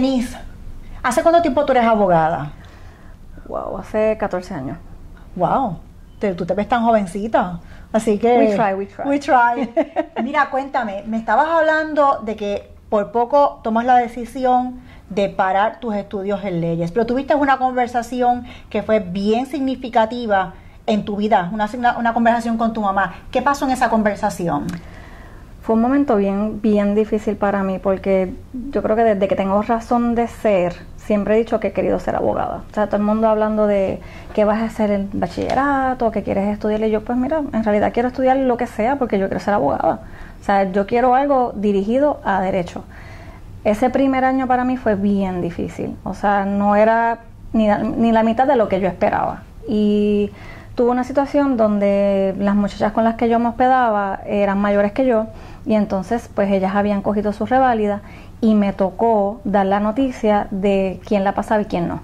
Denise, ¿hace cuánto tiempo tú eres abogada? Wow, hace 14 años. Wow, tú te ves tan jovencita. Así que... We try, we try. We try. Mira, cuéntame, me estabas hablando de que por poco tomas la decisión de parar tus estudios en leyes, pero tuviste una conversación que fue bien significativa en tu vida, una, una conversación con tu mamá. ¿Qué pasó en esa conversación? Fue un momento bien, bien difícil para mí porque yo creo que desde que tengo razón de ser, siempre he dicho que he querido ser abogada. O sea, todo el mundo hablando de qué vas a hacer en bachillerato, qué quieres estudiar. Y yo, pues mira, en realidad quiero estudiar lo que sea porque yo quiero ser abogada. O sea, yo quiero algo dirigido a derecho. Ese primer año para mí fue bien difícil. O sea, no era ni, ni la mitad de lo que yo esperaba. Y tuve una situación donde las muchachas con las que yo me hospedaba eran mayores que yo y entonces pues ellas habían cogido su reválida y me tocó dar la noticia de quién la pasaba y quién no.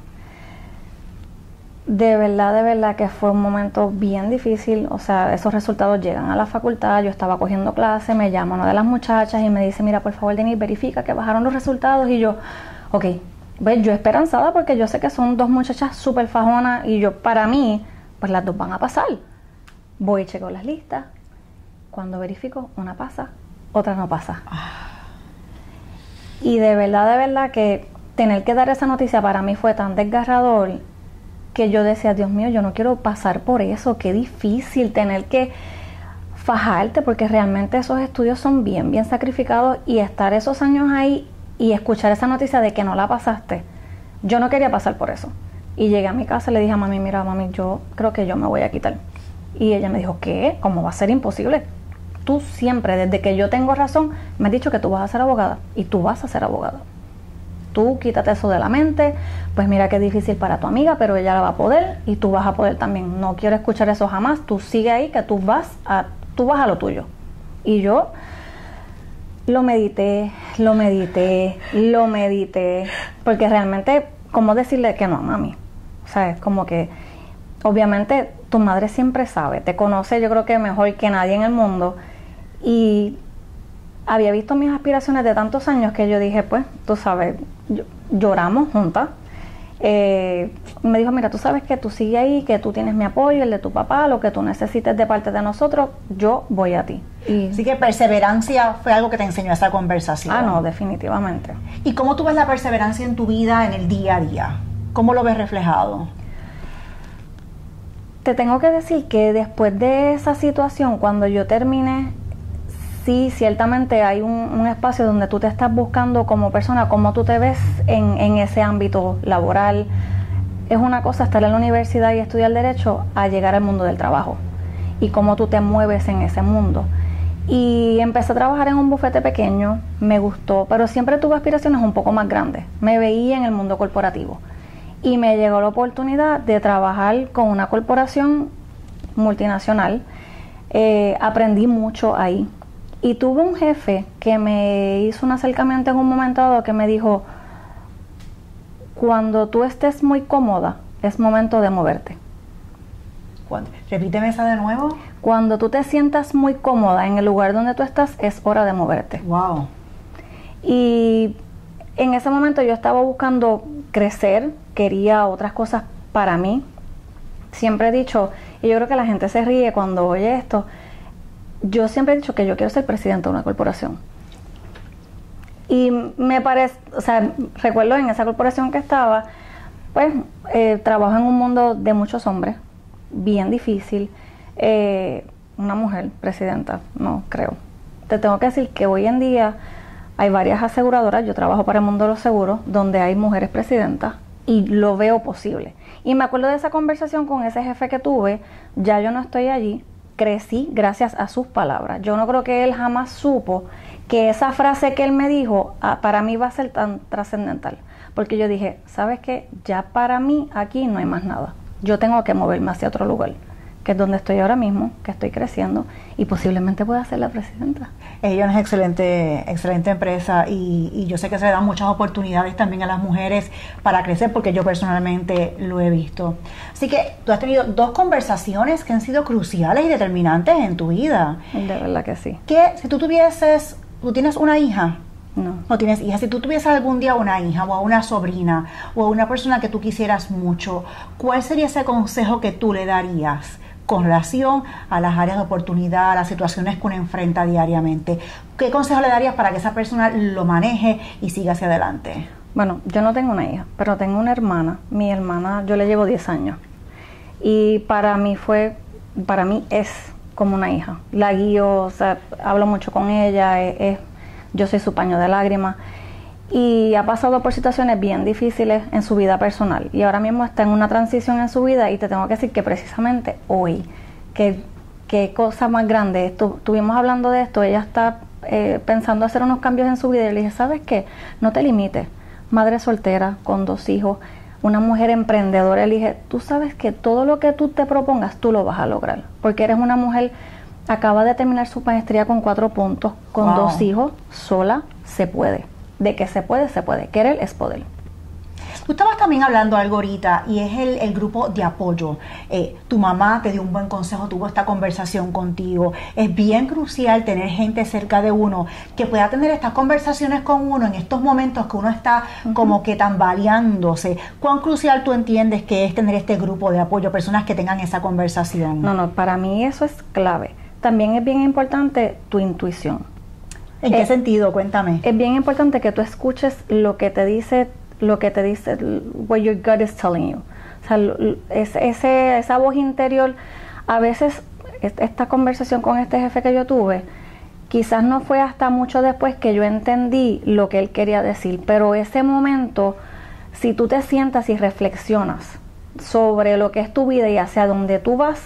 De verdad, de verdad que fue un momento bien difícil, o sea, esos resultados llegan a la facultad, yo estaba cogiendo clase, me llama una de las muchachas y me dice, mira, por favor, Denis, verifica que bajaron los resultados y yo, ok, pues yo esperanzada porque yo sé que son dos muchachas súper fajonas y yo, para mí, pues las dos van a pasar. Voy y checo las listas, cuando verifico, una pasa, otra no pasa. Y de verdad, de verdad que tener que dar esa noticia para mí fue tan desgarrador que yo decía, Dios mío, yo no quiero pasar por eso, qué difícil tener que fajarte porque realmente esos estudios son bien, bien sacrificados y estar esos años ahí y escuchar esa noticia de que no la pasaste, yo no quería pasar por eso. Y llegué a mi casa y le dije a mami, mira mami, yo creo que yo me voy a quitar. Y ella me dijo, ¿qué? ¿Cómo va a ser imposible? tú siempre, desde que yo tengo razón, me has dicho que tú vas a ser abogada y tú vas a ser abogada. Tú quítate eso de la mente, pues mira es difícil para tu amiga, pero ella la va a poder y tú vas a poder también. No quiero escuchar eso jamás, tú sigue ahí que tú vas a, tú vas a lo tuyo. Y yo lo medité, lo medité, lo medité, porque realmente, ¿cómo decirle que no, mami? O sea, es como que, obviamente, tu madre siempre sabe, te conoce yo creo que mejor que nadie en el mundo y había visto mis aspiraciones de tantos años que yo dije, pues, tú sabes, lloramos juntas. Eh, me dijo, mira, tú sabes que tú sigues ahí, que tú tienes mi apoyo, el de tu papá, lo que tú necesites de parte de nosotros, yo voy a ti. Y, Así que perseverancia fue algo que te enseñó esa conversación. Ah, no, definitivamente. ¿Y cómo tú ves la perseverancia en tu vida, en el día a día? ¿Cómo lo ves reflejado? Te tengo que decir que después de esa situación, cuando yo terminé sí, ciertamente hay un, espacio donde tú te estás buscando como persona, cómo tú te ves en, en, ese ámbito laboral. Es una cosa estar en la universidad y estudiar derecho a llegar al mundo del trabajo y cómo tú te mueves en ese mundo. Y empecé a trabajar en un bufete pequeño, me gustó, pero siempre tuve aspiraciones un poco más grandes. Me veía en el mundo corporativo y me llegó la oportunidad de trabajar con una corporación multinacional. Eh, aprendí mucho ahí. Y tuve un jefe que me hizo un acercamiento en un momento dado que me dijo, cuando tú estés muy cómoda, es momento de moverte. Repíteme esa de nuevo. Cuando tú te sientas muy cómoda en el lugar donde tú estás, es hora de moverte. Wow. Y en ese momento yo estaba buscando crecer, quería otras cosas para mí. Siempre he dicho, y yo creo que la gente se ríe cuando oye esto, yo siempre he dicho que yo quiero ser presidente de una corporación. Y me parece, o sea, recuerdo en esa corporación que estaba, pues eh, trabajo en un mundo de muchos hombres, bien difícil. Eh, una mujer presidenta, no creo. Te tengo que decir que hoy en día hay varias aseguradoras, yo trabajo para el mundo de los seguros, donde hay mujeres presidentas y lo veo posible. Y me acuerdo de esa conversación con ese jefe que tuve, ya yo no estoy allí, crecí gracias a sus palabras. Yo no creo que él jamás supo que esa frase que él me dijo ah, para mí va a ser tan trascendental. Porque yo dije, ¿sabes qué? Ya para mí aquí no hay más nada. Yo tengo que moverme hacia otro lugar que es donde estoy ahora mismo, que estoy creciendo y posiblemente pueda ser la presidenta. Ella es excelente, excelente empresa y, yo sé que se le dan muchas oportunidades también a las mujeres para crecer porque yo personalmente lo he visto. Así que tú has tenido dos conversaciones que han sido cruciales y determinantes en tu vida. De verdad que sí. Que si tú tuvieses, tú tienes una hija, No. No tienes hijas. Si tú tuvieses algún día una hija o a una sobrina o a una persona que tú quisieras mucho, ¿cuál sería ese consejo que tú le darías? Con relación a las áreas de oportunidad, a las situaciones que uno enfrenta diariamente. ¿Qué consejo le darías para que esa persona lo maneje y siga hacia adelante? Bueno, yo no tengo una hija, pero tengo una hermana. Mi hermana, yo le llevo 10 años. Y para mí fue, para mí es como una hija. La guío, o sea, hablo mucho con ella, es, yo soy su paño de lágrimas. Y ha pasado por situaciones bien difíciles en su vida personal. Y ahora mismo está en una transición en su vida y te tengo que decir que precisamente hoy, que qué cosa más grande, estuvimos hablando de esto, ella está eh, pensando hacer unos cambios en su vida y le dije, ¿sabes qué? No te limites, madre soltera con dos hijos, una mujer emprendedora, elige, tú sabes que todo lo que tú te propongas, tú lo vas a lograr, porque eres una mujer, acaba de terminar su maestría con cuatro puntos, con dos hijos, sola, se puede. De que se puede, se puede. Querer es poder. Tú estabas también hablando algo ahorita y es el, grupo de apoyo. Eh, tu mamá te dio un buen consejo, tuvo esta conversación contigo. Es bien crucial tener gente cerca de uno que pueda tener estas conversaciones con uno en estos momentos que uno está como que tambaleándose. ¿Cuán crucial tú entiendes que es tener este grupo de apoyo, personas que tengan esa conversación? No, no, para mí eso es clave. También es bien importante tu intuición. ¿En qué sentido? Cuéntame. Es bien importante que tú escuches lo que te dice lo que te dice, what your gut is telling you. O sea, ese, esa voz interior, a veces esta conversación con este jefe que yo tuve, quizás no fue hasta mucho después que yo entendí lo que él quería decir, pero ese momento, si tú te sientas y reflexionas sobre lo que es tu vida y hacia dónde tú vas,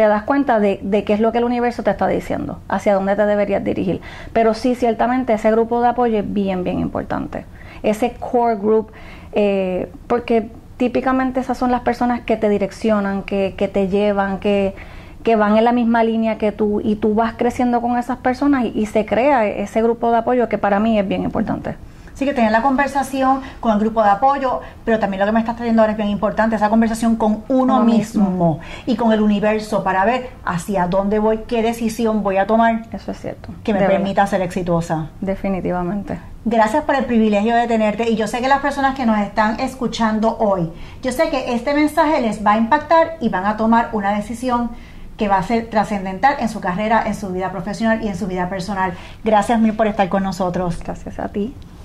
te das cuenta de, de, qué es lo que el universo te está diciendo, hacia dónde te deberías dirigir. Pero sí, ciertamente ese grupo de apoyo es bien, bien importante ese core group, eh, porque típicamente esas son las personas que te direccionan, que, que te llevan, que, que, van en la misma línea que tú y tú vas creciendo con esas personas y, y se crea ese grupo de apoyo que para mí es bien importante. Sí, que tener la conversación con el grupo de apoyo, pero también lo que me estás trayendo ahora es bien importante, esa conversación con uno, mismo, y con el universo para ver hacia dónde voy, qué decisión voy a tomar. Eso es cierto. Que me permita ser exitosa. Definitivamente. Gracias por el privilegio de tenerte y yo sé que las personas que nos están escuchando hoy, yo sé que este mensaje les va a impactar y van a tomar una decisión que va a ser trascendental en su carrera, en su vida profesional y en su vida personal. Gracias mil por estar con nosotros. Gracias a ti.